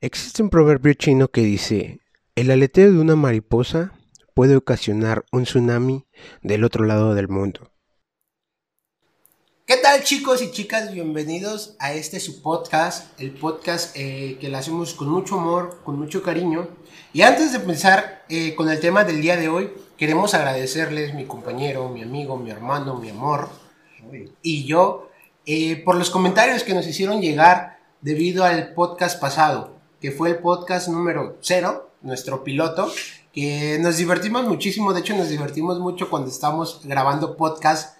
Existe un proverbio chino que dice, el aleteo de una mariposa puede ocasionar un tsunami del otro lado del mundo. ¿Qué tal chicos y chicas? Bienvenidos a este su podcast, el podcast eh, que lo hacemos con mucho amor, con mucho cariño. Y antes de empezar eh, con el tema del día de hoy, queremos agradecerles, mi compañero, mi amigo, mi hermano, mi amor y yo, eh, por los comentarios que nos hicieron llegar debido al podcast pasado que fue el podcast número cero, nuestro piloto, que nos divertimos muchísimo, de hecho nos divertimos mucho cuando estamos grabando podcast.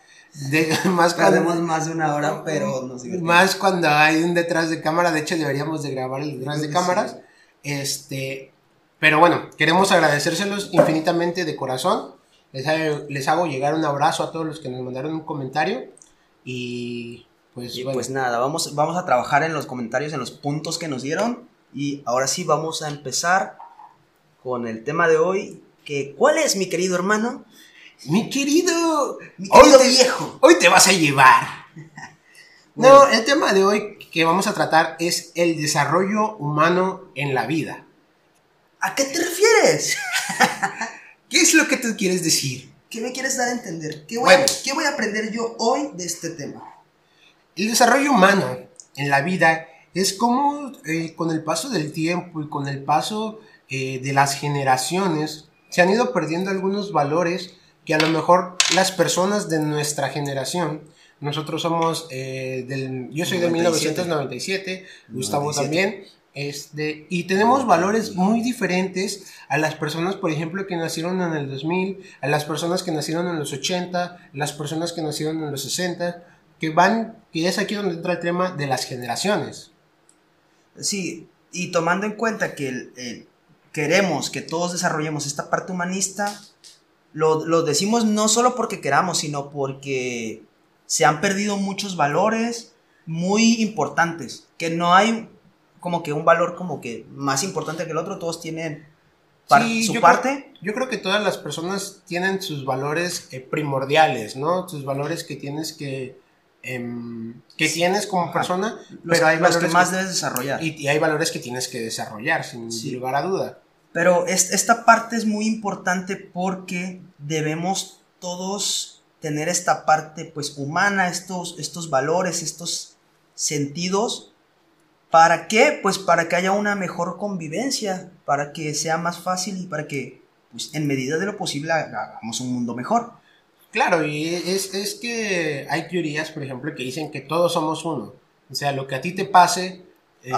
De, más cuando, más de una hora, pero nos divertimos. Más cuando hay un detrás de cámara, de hecho deberíamos de grabar el detrás de cámaras. Este, pero bueno, queremos agradecérselos infinitamente de corazón. Les, les hago llegar un abrazo a todos los que nos mandaron un comentario. Y pues, pues nada, vamos, vamos a trabajar en los comentarios, en los puntos que nos dieron. Y ahora sí vamos a empezar con el tema de hoy. Que, ¿Cuál es, mi querido hermano? Mi querido, mi querido hoy viejo. Hoy te vas a llevar. No, el tema de hoy que vamos a tratar es el desarrollo humano en la vida. ¿A qué te refieres? ¿Qué es lo que tú quieres decir? ¿Qué me quieres dar a entender? ¿Qué voy, a, ¿qué voy a aprender yo hoy de este tema? El desarrollo humano en la vida es como eh, con el paso del tiempo y con el paso eh, de las generaciones se han ido perdiendo algunos valores que a lo mejor las personas de nuestra generación, nosotros somos eh, del, yo soy de 1997, Gustavo también, este, y tenemos valores muy diferentes a las personas, por ejemplo, que nacieron en el 2000, a las personas que nacieron en los 80, las personas que nacieron en los 60, que van, que es aquí donde entra el tema de las generaciones. Sí, y tomando en cuenta que queremos que todos desarrollemos esta parte humanista, lo, decimos no solo porque queramos, sino porque se han perdido muchos valores muy importantes, que no hay como que un valor como que más importante que el otro, todos tienen su parte. yo creo que todas las personas tienen sus valores eh, primordiales, ¿no? Sus valores que tienes que, Em, que tienes como persona, pero hay valores que más debes desarrollar. Y, hay valores que tienes que desarrollar, sin lugar a duda. Pero esta parte es muy importante porque debemos todos tener esta parte pues humana, estos, estos valores, estos sentidos. ¿Para qué? Pues para que haya una mejor convivencia, para que sea más fácil y para que pues, en medida de lo posible hagamos un mundo mejor. Claro, y es, es que hay teorías, por ejemplo, que dicen que todos somos uno. O sea, lo que a ti te pase eh,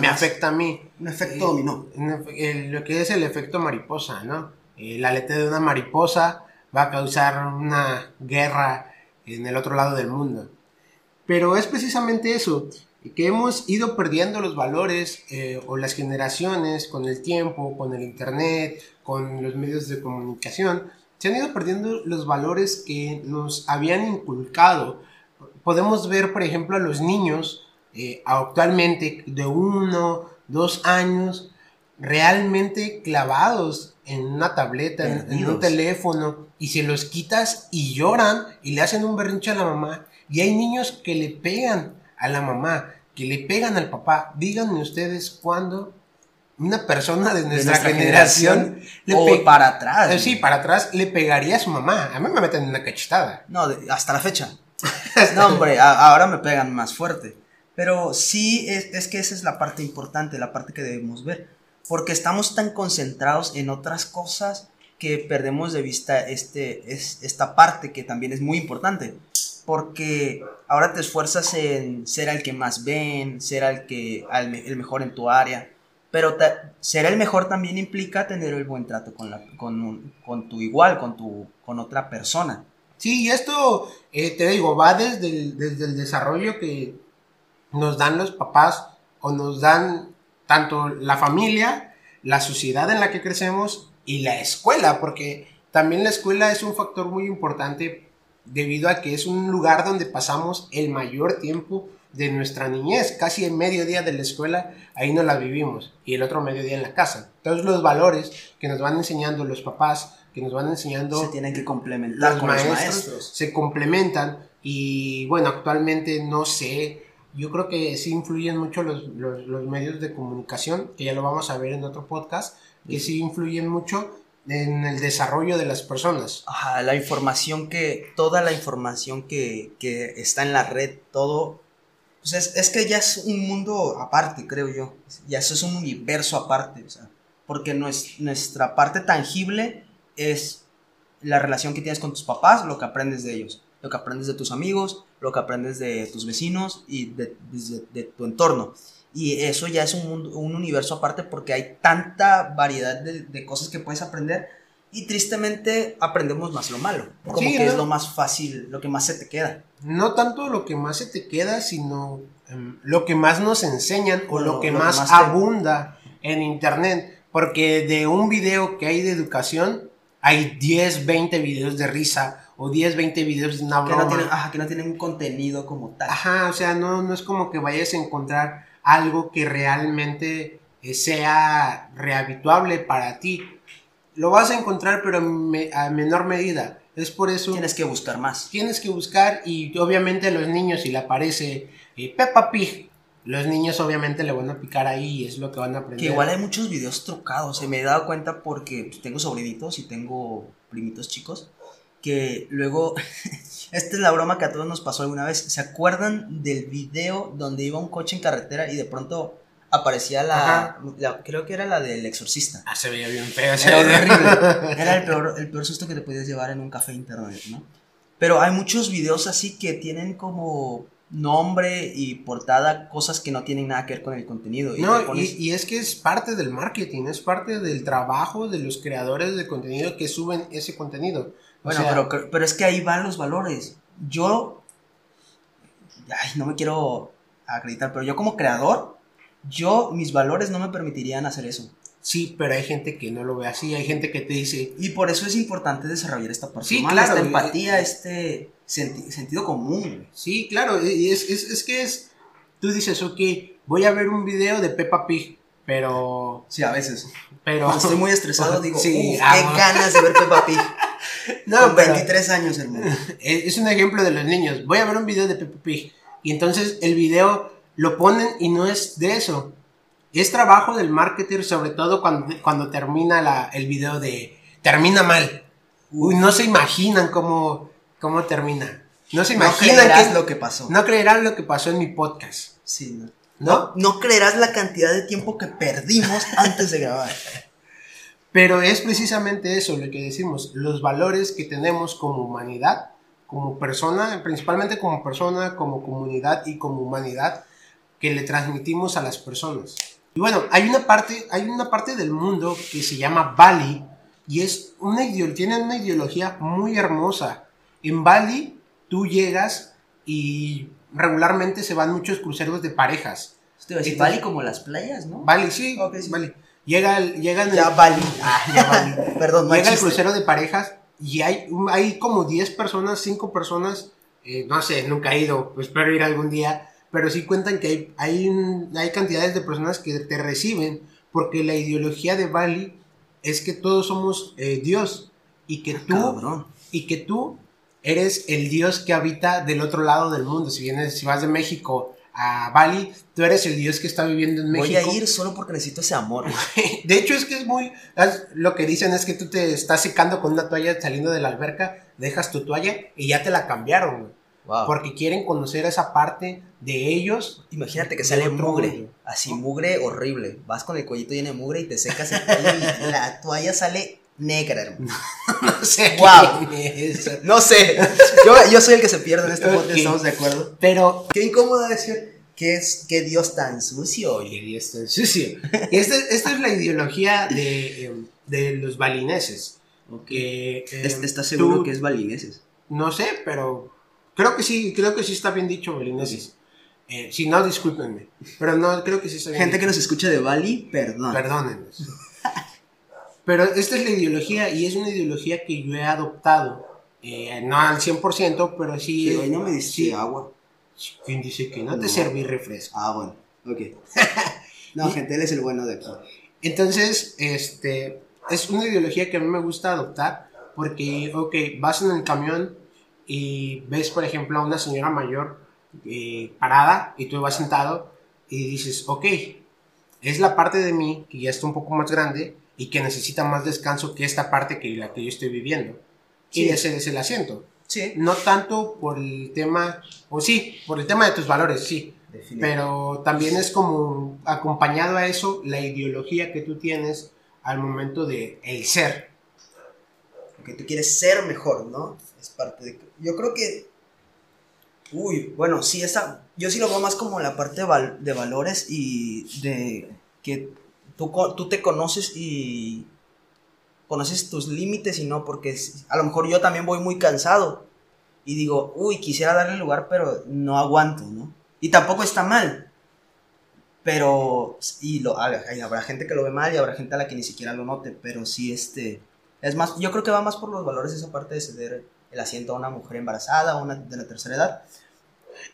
me, afecta a mí. Un efecto dominó. lo que es el efecto mariposa, ¿no? El aleteo de una mariposa va a causar una guerra en el otro lado del mundo. Pero es precisamente eso, que hemos ido perdiendo los valores eh, o las generaciones con el tiempo, con el Internet, con los medios de comunicación, se han ido perdiendo los valores que nos habían inculcado. Podemos ver, por ejemplo, a los niños eh, actualmente de uno, dos años, realmente clavados en una tableta, en, un teléfono, y se los quitas y lloran y le hacen un berrinche a la mamá. Y hay niños que le pegan a la mamá, que le pegan al papá. Díganme ustedes cuándo una persona de nuestra, generación, o para atrás. Eh, sí, para atrás le pegaría a su mamá. A mí me meten una cachetada. No, hasta la fecha. no, hombre, ahora me pegan más fuerte. Pero sí, es, que esa es la parte importante, la parte que debemos ver. Porque estamos tan concentrados en otras cosas que perdemos de vista este, es, esta parte que también es muy importante. Porque ahora te esfuerzas en ser el que más ven, ser el, que, el mejor en tu área pero ser el mejor también implica tener el buen trato con, la, con, con tu igual, con, tu, con otra persona. Sí, y esto, eh, te digo, va desde el, desde el desarrollo que nos dan los papás o nos dan tanto la familia, la sociedad en la que crecemos y la escuela, porque también la escuela es un factor muy importante debido a que es un lugar donde pasamos el mayor tiempo de nuestra niñez, casi el mediodía de la escuela, ahí no la vivimos, y el otro mediodía en la casa. Entonces los valores que nos van enseñando los papás, que nos van enseñando... Se tienen que complementar los, maestros, Se complementan y bueno, actualmente no sé, yo creo que sí influyen mucho los, los, los medios de comunicación, que ya lo vamos a ver en otro podcast, que sí influyen mucho en el desarrollo de las personas. Ajá, la información que, toda la información que, que está en la red, todo, es, es, que ya es un mundo aparte, creo yo, ya eso es un universo aparte, o sea, porque nuestra parte tangible es la relación que tienes con tus papás, lo que aprendes de ellos, lo que aprendes de tus amigos, lo que aprendes de tus vecinos y de, tu entorno. Y eso ya es un, mundo, un universo aparte porque hay tanta variedad de, cosas que puedes aprender y tristemente aprendemos más lo malo, como sí, que ¿no? es lo más fácil, lo que más se te queda. No tanto lo que más se te queda, sino um, lo que más nos enseñan o lo, lo que lo más, más te... abunda en internet, porque de un video que hay de educación hay 10, 20 videos de risa o 10, 20 videos de una broma. Que no tienen, ajá, que no tienen un contenido como tal. Ajá, o sea, no, no es como que vayas a encontrar algo que realmente eh, sea rehabituable para ti. Lo vas a encontrar, pero me, a menor medida. Es por eso. Tienes que buscar más. Tienes que buscar, y obviamente los niños, si le aparece eh, Peppa Pig, los niños obviamente le van a picar ahí y es lo que van a aprender. Que igual hay muchos videos trucados. Se me he dado cuenta porque pues, tengo sobrinitos y tengo primitos chicos. Que luego. Esta es la broma que a todos nos pasó alguna vez. ¿Se acuerdan del video donde iba un coche en carretera y de pronto aparecía la, la, creo que era la del exorcista. Ah, se veía bien feo. Era horrible. Era el peor, el peor susto que te podías llevar en un café internet, ¿no? Pero hay muchos videos así que tienen como nombre y portada cosas que no tienen nada que ver con el contenido. Y no, pones... y, y, es que es parte del marketing, es parte del trabajo de los creadores de contenido que suben ese contenido. Bueno, o sea, pero, pero es que ahí van los valores. Yo, ay, no me quiero acreditar, pero yo como creador, yo, mis valores no me permitirían hacer eso. Sí, pero hay gente que no lo ve así, hay gente que te dice... Y por eso es importante desarrollar esta parte sí, claro, esta empatía, este senti sentido común. Sí, claro, y es, es, es, que es... Tú dices, ok, voy a ver un video de Peppa Pig, pero... Sí, a veces. Pero... Cuando estoy muy estresado digo, sí, qué ganas de ver Peppa Pig. no, Con 23 años, hermano. Es un ejemplo de los niños. Voy a ver un video de Peppa Pig. Y entonces el video lo ponen y no es de eso es trabajo del marketer, sobre todo cuando, cuando termina la, el video de termina mal. Uy, no se imaginan cómo, cómo termina. No se imaginan no creerás lo que pasó. No creerás lo que pasó en mi podcast. Sí, no. ¿No? no creerás la cantidad de tiempo que perdimos antes de grabar. Pero es precisamente eso lo que decimos, los valores que tenemos como humanidad, como persona, principalmente como persona, como comunidad y como humanidad, que le transmitimos a las personas. Y bueno, hay una parte, hay una parte del mundo que se llama Bali y es una tiene una ideología muy hermosa. En Bali tú llegas y regularmente se van muchos cruceros de parejas. Entonces, Bali como las playas, ¿no? Bali, sí. Okay, sí. Bali. Llega el, llegan ya el, Bali. Ah, ya Bali. Perdón, Llega el crucero de parejas y hay, hay como 10 personas, 5 personas, eh, no sé, nunca he ido, espero ir algún día pero sí cuentan que hay, hay, hay cantidades de personas que te reciben porque la ideología de Bali es que todos somos eh, Dios y que tú Cabrón. y que tú eres el Dios que habita del otro lado del mundo. Si vienes, si vas de México a Bali, tú eres el Dios que está viviendo en México. Voy a ir solo porque necesito ese amor. de hecho es que es muy lo que dicen es que tú te estás secando con una toalla saliendo de la alberca, dejas tu toalla y ya te la cambiaron. Wow. Porque quieren conocer esa parte de ellos. Imagínate que sale mugre, mundo. así mugre horrible. Vas con el cuellito lleno de mugre y te secas el cuello y la toalla sale negra, hermano. no sé. Wow. No sé. Yo, yo, soy el que se pierde en este podcast, okay. ¿estamos de acuerdo? Pero. Qué incómodo decir. ¿Qué es qué Dios tan sucio? Oye, Dios tan sucio. esta, esta es la ideología de, em, de los balineses. Okay. Que, eh, ¿Estás seguro tú, que es balineses? No sé, pero Creo que sí, creo que sí está bien dicho, Belinesis. Eh, si no, discúlpenme. Pero no, creo que sí está bien. Gente dicho. que nos escucha de Bali, perdón. Perdónenos. pero esta es la ideología y es una ideología que yo he adoptado. Eh, no al 100%, pero sí. sí hoy no me dice sí. agua. ¿Quién dice que no, no. te serví refresco? Ah, bueno, ok. no, gente, él es el bueno de aquí. Entonces, este. Es una ideología que a mí me gusta adoptar porque, ok, vas en el camión y ves, por ejemplo, a una señora mayor eh, parada y tú vas sentado y dices, ok, es la parte de mí que ya está un poco más grande y que necesita más descanso que esta parte que la que yo estoy viviendo. Y ese es el asiento. Sí. No tanto por el tema, o sí, por el tema de tus valores, sí. Pero también es como acompañado a eso la ideología que tú tienes al momento de el ser. Que tú quieres ser mejor, ¿no? Parte de... Yo creo que... Uy, bueno, sí, esa... Yo sí lo veo más como la parte de, de valores y de que tú, tú te conoces y conoces tus límites y no, porque a lo mejor yo también voy muy cansado y digo, uy, quisiera darle lugar, pero no aguanto, ¿no? Y tampoco está mal. Pero, y lo, habrá gente que lo ve mal y habrá gente a la que ni siquiera lo note, pero sí, este, es más, yo creo que va más por los valores esa parte de ceder el asiento a una mujer embarazada o una de la tercera edad.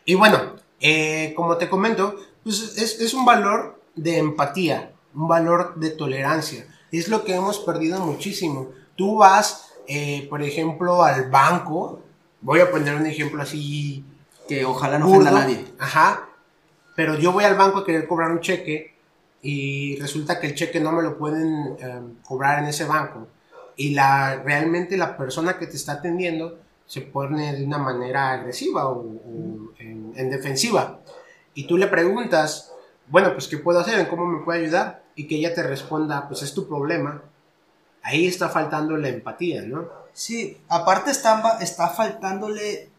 Y bueno, eh, como te comento, pues es, es un valor de empatía, un valor de tolerancia. Es lo que hemos perdido muchísimo. Tú vas, eh, por ejemplo, al banco, voy a poner un ejemplo así. Que ojalá no ofenda a nadie. Ajá. Pero yo voy al banco a querer cobrar un cheque y resulta que el cheque no me lo pueden em, cobrar en ese banco. Y la, realmente la persona que te está atendiendo se pone de una manera agresiva o, en, en defensiva. Y tú le preguntas, bueno, pues ¿qué puedo hacer? ¿Cómo me puede ayudar? Y que ella te responda, pues es tu problema. Ahí está faltando la empatía, ¿no? Sí, aparte está, está faltándole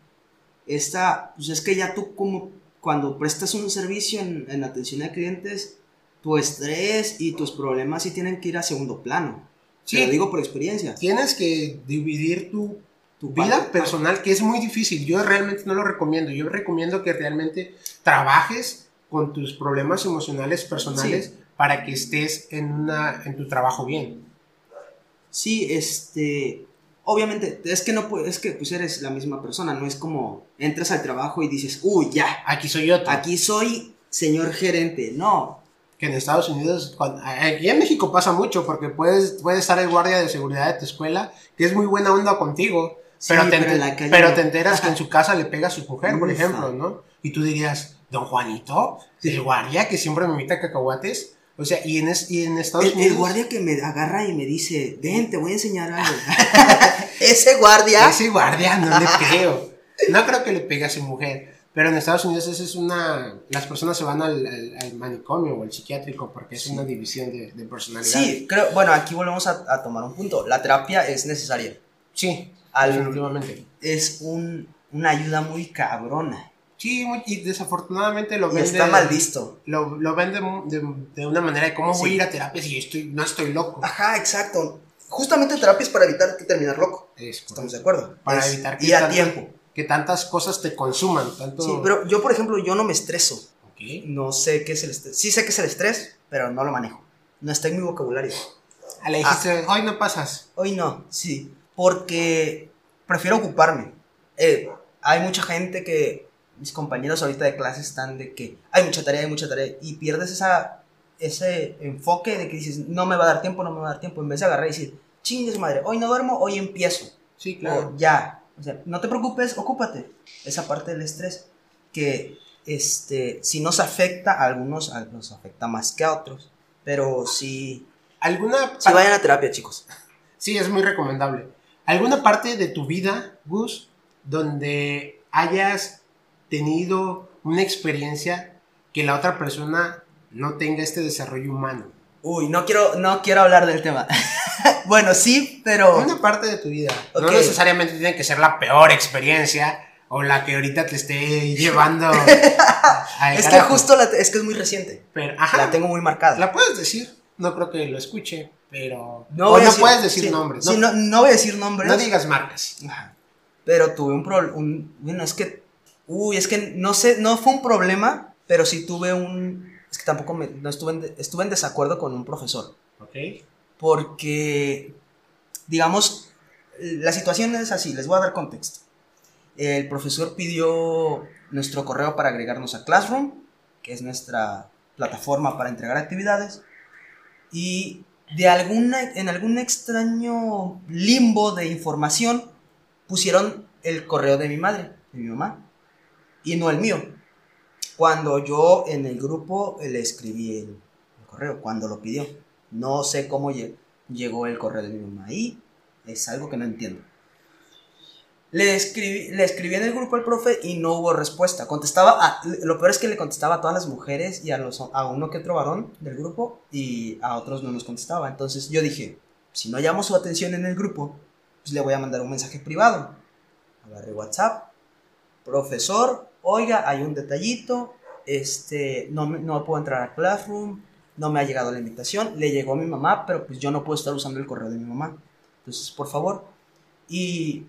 esta, pues es que ya tú como cuando prestas un servicio en, atención a clientes, tu estrés y tus problemas sí tienen que ir a segundo plano. Sí. Te lo digo por experiencia. Tienes que dividir tu, tu vida personal, que es muy difícil. Yo realmente no lo recomiendo. Yo recomiendo que realmente trabajes con tus problemas emocionales personales para que estés en, una, en tu trabajo bien. Sí, este, obviamente, es que no es que pues eres la misma persona, no es como entras al trabajo y dices, uy, ya. Aquí soy yo. Aquí soy señor gerente, no. Que en Estados Unidos, aquí en México pasa mucho, porque puedes, puedes estar el guardia de seguridad de tu escuela, que es muy buena onda contigo, pero, te, pero, te enteras que en su casa le pega a su mujer, por ejemplo, ¿no? Y tú dirías, don Juanito, el guardia que siempre me invita a cacahuates. O sea, y en, y en Estados Unidos. El guardia que me agarra y me dice, ven, te voy a enseñar algo. Ese guardia. Ese guardia, no le creo. No creo que le pegue a su mujer. Pero en Estados Unidos esa es una... Las personas se van al, manicomio o al psiquiátrico porque es una división de, personalidad. Sí, creo... Bueno, aquí volvemos a, tomar un punto. La terapia es necesaria. Sí, definitivamente. Es un, una ayuda muy cabrona. Sí, y desafortunadamente lo vende. Está mal visto. Lo, lo vende de, una manera de cómo voy a ir a terapia si estoy, no estoy loco. Ajá, exacto. Justamente terapia es para evitar que terminar loco. Estamos de acuerdo. Para evitar que. a tiempo. Que tantas cosas te consuman. Tanto... Sí, pero yo, por ejemplo, yo no me estreso. No sé qué es el estrés. Sí sé qué es el estrés, pero no lo manejo. No está en mi vocabulario. Ah, le dijiste, hoy no pasas. Hoy no, sí. Porque prefiero ocuparme. Eh, hay mucha gente que mis compañeros ahorita de clase están de que hay mucha tarea, hay mucha tarea, y pierdes esa, ese enfoque de que dices, no me va a dar tiempo, no me va a dar tiempo, en vez de agarrar y decir, chingues madre, hoy no duermo, hoy empiezo. Sí, claro. O ya, o sea, no te preocupes, ocúpate. Esa parte del estrés que, este, si nos afecta, a algunos nos afecta más que a otros, pero si... ¿Alguna si vayan a terapia, chicos. Sí, es muy recomendable. ¿Alguna parte de tu vida, Gus, donde hayas tenido una experiencia que la otra persona no tenga este desarrollo humano. Uy, no quiero, no quiero hablar del tema. bueno, sí, pero... Una parte de tu vida. No necesariamente tiene que ser la peor experiencia o la que ahorita te esté llevando... es que justo la, es que es muy reciente. Pero, la tengo muy marcada. La puedes decir. No creo que lo escuche, pero... No, no puedes decir nombres. ¿no? no, voy a decir nombres. No digas marcas. Pero tuve un problema... Bueno, es que Uy, es que no sé, no fue un problema, pero sí tuve un... Es que tampoco me, no estuve en, estuve en desacuerdo con un profesor. Ok. Porque, digamos, la situación es así, les voy a dar contexto. El profesor pidió nuestro correo para agregarnos a Classroom, que es nuestra plataforma para entregar actividades, y de alguna, en algún extraño limbo de información pusieron el correo de mi madre, de mi mamá y no el mío. Cuando yo en el grupo le escribí el, el correo, cuando lo pidió. No sé cómo lle- llegó el correo de mi mamá ahí. Es algo que no entiendo. Le escribí, le escribí en el grupo al profe y no hubo respuesta. Contestaba, a- lo peor es que le contestaba a todas las mujeres y a, los, a uno que otro varón del grupo y a otros no nos contestaba. Entonces yo dije, si no llamo su atención en el grupo, pues le voy a mandar un mensaje privado. Agarré WhatsApp, profesor, oiga, hay un detallito, este, no, no puedo entrar a Classroom, no me ha llegado la invitación, le llegó a mi mamá, pero pues yo no puedo estar usando el correo de mi mamá. Entonces, por favor. Y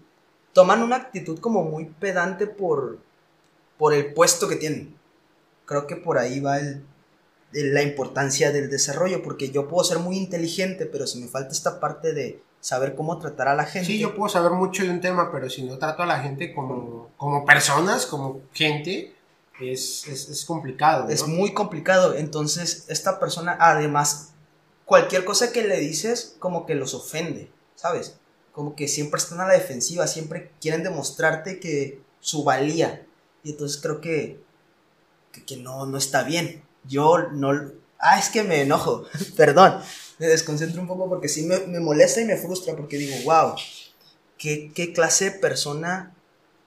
toman una actitud como muy pedante por, por el puesto que tienen. Creo que por ahí va el, la importancia del desarrollo, porque yo puedo ser muy inteligente, pero si me falta esta parte de saber cómo tratar a la gente. Sí, yo puedo saber mucho de un tema, pero si no trato a la gente como, como personas, como gente, es, es, es complicado. ¿no? Es muy complicado. Entonces, esta persona, además, cualquier cosa que le dices, como que los ofende, ¿sabes? Como que siempre están a la defensiva, siempre quieren demostrarte que su valía. Y entonces creo que, que, que no, no está bien. Yo no... Ah, es que me enojo, perdón. Me desconcentro un poco porque sí me, me molesta y me frustra porque digo, wow, ¿qué, qué clase de persona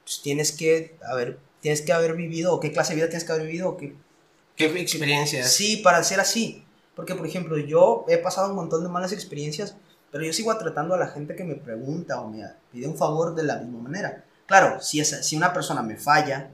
pues, tienes que haber, tienes que haber vivido o qué clase de vida tienes que haber vivido o qué, ¿Qué experiencias? Sí, para ser así. Porque, por ejemplo, yo he pasado un montón de malas experiencias, pero yo sigo tratando a la gente que me pregunta o me pide un favor de la misma manera. Claro, si, esa, si una persona me falla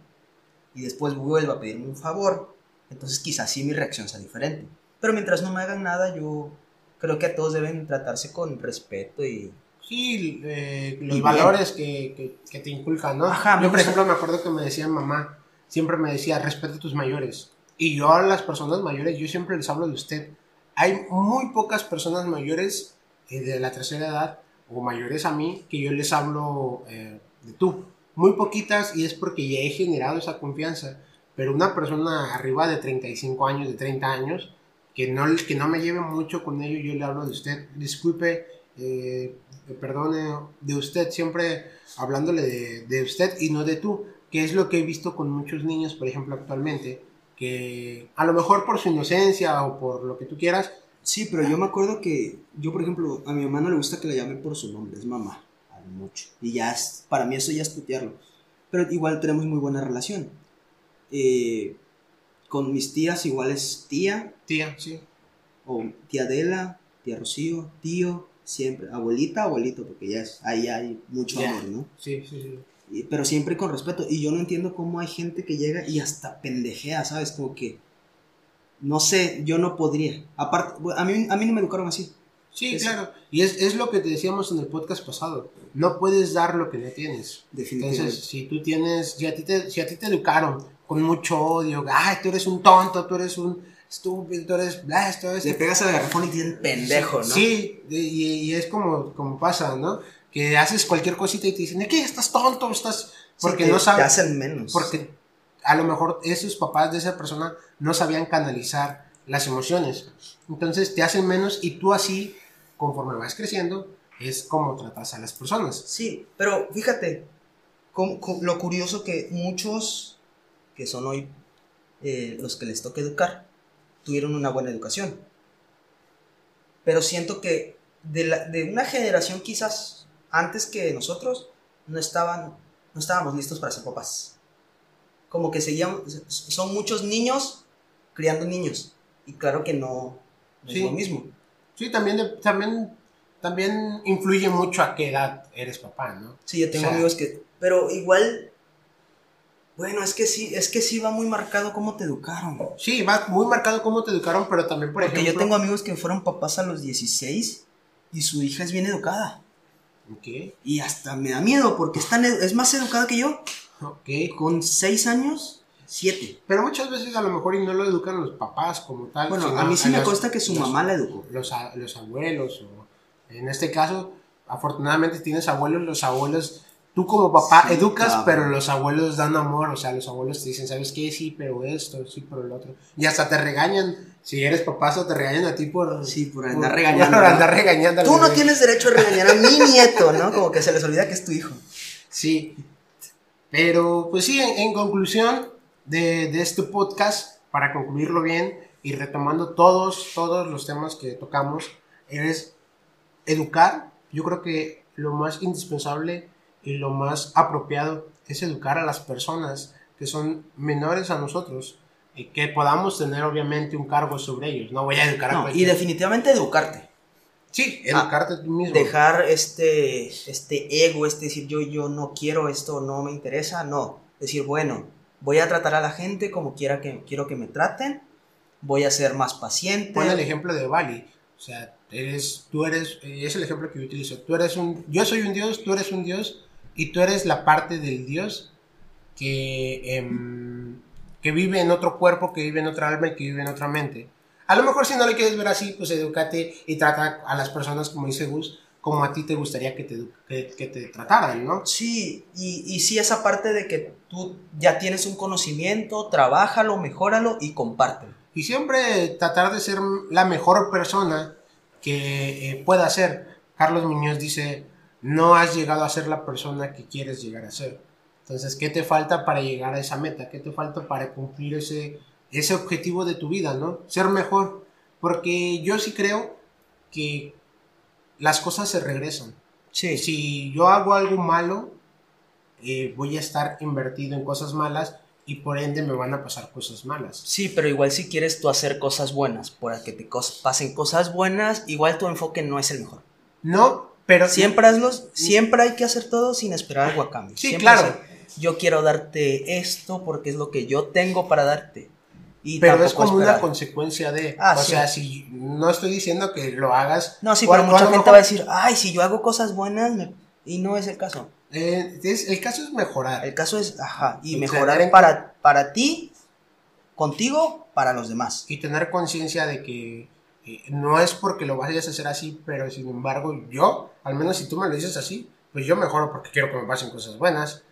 y después vuelve a pedirme un favor, entonces quizás sí mi reacción sea diferente. Pero mientras no me hagan nada, yo creo que a todos deben tratarse con respeto y... Sí, eh, los Y bien. valores que, que, que te inculcan, ¿no? Ajá, yo, por ejemplo, me acuerdo que me decía mamá, siempre me decía, respeta a tus mayores. Y yo a las personas mayores, yo siempre les hablo de usted. Hay muy pocas personas mayores eh, de la tercera edad o mayores a mí que yo les hablo eh, de tú. Muy poquitas y es porque ya he generado esa confianza. Pero una persona arriba de 35 años, de 30 años, que no, que no me lleve mucho con ello, yo le hablo de usted. Disculpe, eh, perdone, de usted, siempre hablándole de, de usted y no de tú, que es lo que he visto con muchos niños, por ejemplo, actualmente, que a lo mejor por su inocencia o por lo que tú quieras, Sí, pero yo me acuerdo que yo, por ejemplo, a mi mamá no le gusta que le llame por su nombre, es mamá, a mucho. Y ya es, para mí eso ya es tutearlo. Pero igual tenemos muy buena relación. Eh, con mis tías igual es tía, tía, sí. o tía Adela, tía Rocío, tío, siempre, abuelita, abuelito, porque ya es, ahí hay mucho amor, ¿no? Sí, sí, sí. Y- pero siempre con respeto. Y yo no entiendo cómo hay gente que llega y hasta pendejea, ¿sabes? Como que, no sé, yo no podría. Aparte, a mí, a mí no me educaron así. Sí, Es- claro. Y es, es lo que te decíamos en el podcast pasado. No puedes dar lo que no tienes. Definitivamente. Entonces, si tú tienes, si a ti te, si a ti te educaron con mucho odio, ay, tú eres un tonto, tú eres un estúpido, tú eres bla, esto, esto. Le pegas al garrafón y tienes pendejo, ¿no? Sí, y, y es como, como pasa, ¿no? Que haces cualquier cosita y te dicen, ¿de qué? Estás tonto, estás... Porque Sí, te- no Te sabes... hacen menos. Porque a lo mejor esos papás de esa persona no sabían canalizar las emociones. Entonces te hacen menos y tú así, conforme vas creciendo, es como tratas a las personas. Sí, pero fíjate, lo curioso que muchos que son hoy eh, los que les toca educar, tuvieron una buena educación. Pero siento que de, la- de una generación quizás antes que nosotros, no, estaban, no estábamos listos para ser papás. Como que seguían, son muchos niños criando niños. Y claro que no, no Sí. es lo mismo. Sí, también, de- también, también influye mucho a qué edad eres papá, ¿no? Sí, yo tengo O sea- amigos que. Pero igual. Bueno, es que sí, es que sí va muy marcado cómo te educaron. Sí, va muy marcado cómo te educaron, pero también, por Porque ejemplo... yo tengo amigos que fueron papás a los 16 y su hija es bien educada. Ok, Y hasta me da miedo porque es, tan es más educada que yo. ok. Con 6 años, 7. Pero muchas veces a lo mejor y no lo educan los papás como tal. Bueno, sino a mí sí me los- consta que su los- mamá la educó. los, a- los abuelos, o en este caso, afortunadamente tienes abuelos, los abuelos, tú como papá Sí, educas, cabrón. pero los abuelos dan amor, o sea, los abuelos te dicen, ¿sabes qué? Sí, pero esto, sí, pero lo otro. Y hasta te regañan, si eres papá, hasta te regañan a ti por... Sí, por andar regañando, andar regañando. Tú no tienes derecho a regañar a mi nieto, ¿no? Como que se les olvida que es tu hijo. Sí. Pero, pues sí, en, en conclusión, de, de este podcast, para concluirlo bien y retomando todos, todos los temas que tocamos, es educar. Yo creo que lo más indispensable y lo más apropiado es educar a las personas que son menores a nosotros y que podamos tener obviamente un cargo sobre ellos. No voy a educar a No, y cualquier- definitivamente educarte. Sí, educarte tú mismo. Dejar este, este ego, este decir yo, yo no quiero esto, no me interesa, no. Decir, bueno, voy a tratar a la gente como quiera que quiero que me traten, voy a ser más paciente. Pon el ejemplo de Bali. O sea, eres, tú eres, es el ejemplo que yo utilizo. Tú eres un, yo soy un dios, tú eres un dios y tú eres la parte del dios que, em, que vive en otro cuerpo, que vive en otra alma y que vive en otra mente. A lo mejor si no le quieres ver así, pues edúcate y trata a las personas, como dice Gus, como a ti te gustaría que te, que, que te trataran, ¿no? Sí, y, y sí esa parte de que tú ya tienes un conocimiento, trabájalo, mejóralo y compártelo. Y siempre tratar de ser la mejor persona que eh, pueda ser. Carlos Muñoz dice, no has llegado a ser la persona que quieres llegar a ser. Entonces, ¿qué te falta para llegar a esa meta? ¿Qué te falta para cumplir ese, ese objetivo de tu vida, no? Ser mejor. Porque yo sí creo que las cosas se regresan. Sí, Si yo hago algo malo, eh, voy a estar invertido en cosas malas y por ende me van a pasar cosas malas. Sí, pero igual si quieres tú hacer cosas buenas, para que te pasen cosas buenas, igual tu enfoque no es el mejor. No, pero Siempre hazlos, siempre hay que hacer todo sin esperar algo a cambio. Sí, Siempre claro. yo quiero darte esto porque es lo que yo tengo para darte. Y Pero es como una consecuencia de. Ah, o sí. sea, si no estoy diciendo que lo hagas. No, sí, pero mucha gente mejor, va a decir, ay, si yo hago cosas buenas, me-". y no es el caso. eh, es- el caso es mejorar. El caso es, ajá, y Y mejorar tener para, para ti, contigo, para los demás. Y tener conciencia de que no es porque lo vayas a hacer así, pero sin embargo, yo, al menos si tú me lo dices así, pues yo mejoro porque quiero que me pasen cosas buenas.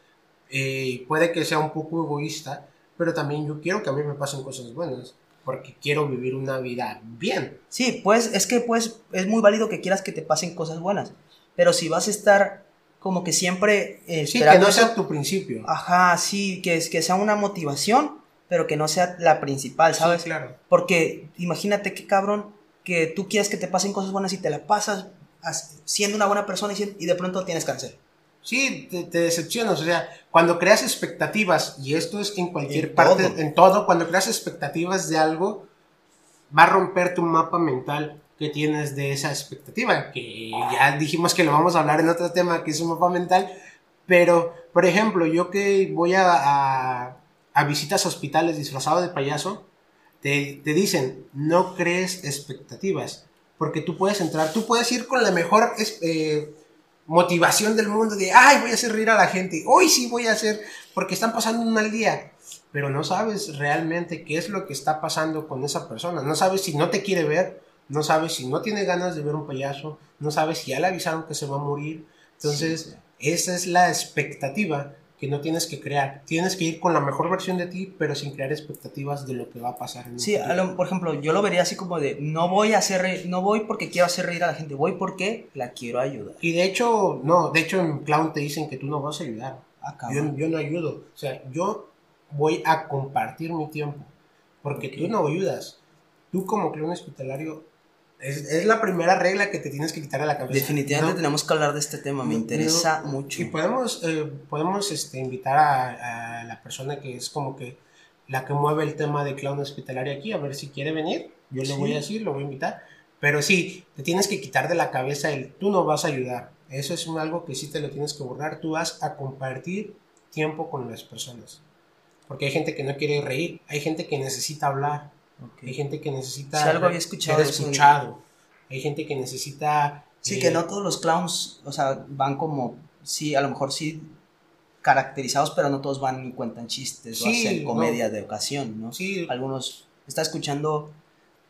Eh, puede que sea un poco egoísta, pero también yo quiero que a mí me pasen cosas buenas. Porque quiero vivir una vida bien. Sí, pues es que pues es muy válido que quieras que te pasen cosas buenas, pero si vas a estar como que siempre eh, Sí, que no eso- sea tu principio. Ajá, sí, que, es, que sea una motivación, pero que no sea la principal, ¿sabes? Sí, claro. Porque imagínate qué cabrón que tú quieres que te pasen cosas buenas y te la pasas as- siendo una buena persona y de pronto tienes cáncer. Sí, te, te decepcionas. O sea, cuando creas expectativas, y esto es en cualquier En parte, todo. en todo, cuando creas expectativas de algo, va a romper tu mapa mental que tienes de esa expectativa. Que ya dijimos que lo vamos a hablar en otro tema, que es un mapa mental. Pero, por ejemplo, yo que voy a, a, a visitas a hospitales disfrazado de payaso, te, te dicen, no crees expectativas. Porque tú puedes entrar, tú puedes ir con la mejor eh, motivación del mundo de, ay, voy a hacer reír a la gente, hoy sí voy a hacer, porque están pasando un mal día. Pero no sabes realmente qué es lo que está pasando con esa persona. No sabes si no te quiere ver, no sabes si no tiene ganas de ver un payaso, no sabes si ya le avisaron que se va a morir. Entonces, Sí, sí. esa es la expectativa que no tienes que crear. Tienes que ir con la mejor versión de ti, pero sin crear expectativas de lo que va a pasar en Sí, a lo- por ejemplo, yo lo vería así como de, no voy a hacer reír- no voy porque quiero hacer reír a la gente, voy porque la quiero ayudar. Y de hecho, no, de hecho en Clown te dicen que tú no vas a ayudar. Ah, Yo, no ayudo. O sea, yo voy a compartir mi tiempo. Porque tú no ayudas. Tú como clown hospitalario, es, es la primera regla que te tienes que quitar de la cabeza. Definitivamente No- tenemos que hablar de este tema, me interesa no- mucho. Y podemos, eh, podemos este, invitar a, a la persona que es como que la que mueve el tema de clown hospitalario aquí, a ver si quiere venir. Yo le voy a decir, lo voy a invitar. Pero sí, te tienes que quitar de la cabeza el tú no vas a ayudar. Eso es un algo que sí te lo tienes que borrar. Tú vas a compartir tiempo con las personas. Porque hay gente que no quiere reír, hay gente que necesita hablar, Hay gente que necesita algo había escuchado ser eso. escuchado, hay gente que necesita... Sí, eh, que no todos los clowns, o sea, van como, sí, a lo mejor sí caracterizados, pero no todos van y cuentan chistes o hacen no. comedia de ocasión, ¿no? Sí, Algunos, está escuchando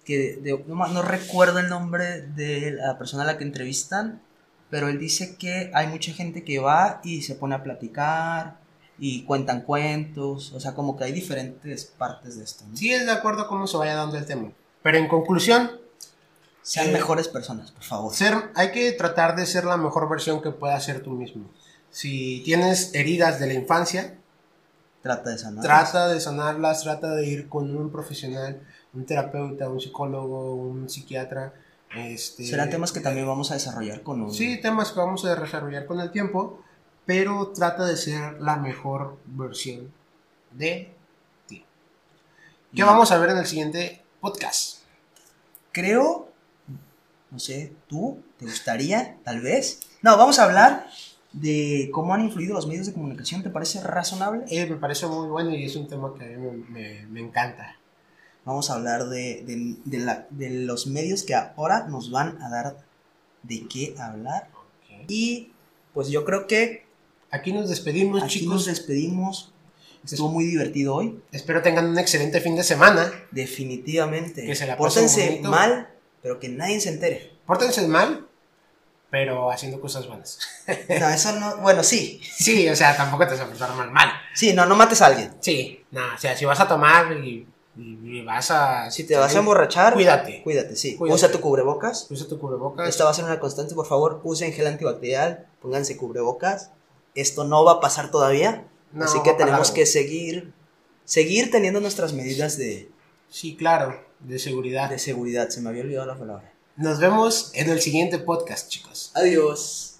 que, de- no, no recuerdo el nombre de la persona a la que entrevistan, pero él dice que hay mucha gente que va y se pone a platicar y cuentan cuentos, o sea, como que hay diferentes partes de esto, ¿no? sí es de acuerdo a cómo se vaya dando el tema. Pero en conclusión, Sean Eh, mejores personas, por favor. ser, hay que tratar de ser la mejor versión que puedas ser tú mismo. Si tienes heridas de la infancia, Trata de sanar. Trata de sanarlas, trata de ir con un profesional, un terapeuta, un psicólogo, un psiquiatra. Este, Serán temas que también vamos a desarrollar con un... Sí, temas que vamos a desarrollar con el tiempo, pero trata de ser la mejor versión de ti. ¿Qué vamos a ver en el siguiente podcast? Creo, no sé, ¿tú? ¿Te gustaría? Tal vez. No, vamos a hablar de cómo han influido los medios de comunicación. ¿Te parece razonable? Eh, me parece muy bueno y es un tema que a mí me, me- me encanta. Vamos a hablar de, de- de la- de los medios que ahora nos van a dar de qué hablar. Y pues yo creo que Aquí nos despedimos, aquí chicos. nos despedimos. Estuvo muy divertido hoy. Espero tengan un excelente fin de semana. Definitivamente. Que se la Pórtense mal, pero que nadie se entere. Pórtense mal, pero haciendo cosas buenas. No, eso no. Bueno, sí. Sí, o sea, tampoco te vas a portar mal, mal. Sí, no, no mates a alguien. Sí, no, o sea, si vas a tomar y, y- y vas a... Si te vas a emborrachar, Cuídate. Cuídate, sí. Cuídate. Usa tu cubrebocas. Usa tu cubrebocas. Esta va a ser una constante, por favor, usen gel antibacterial, pónganse cubrebocas. Esto no va a pasar todavía, No, así que tenemos que seguir seguir teniendo nuestras medidas de, Sí, claro, de seguridad. de seguridad. Se me había olvidado la palabra. Nos vemos en el siguiente podcast, chicos. Adiós.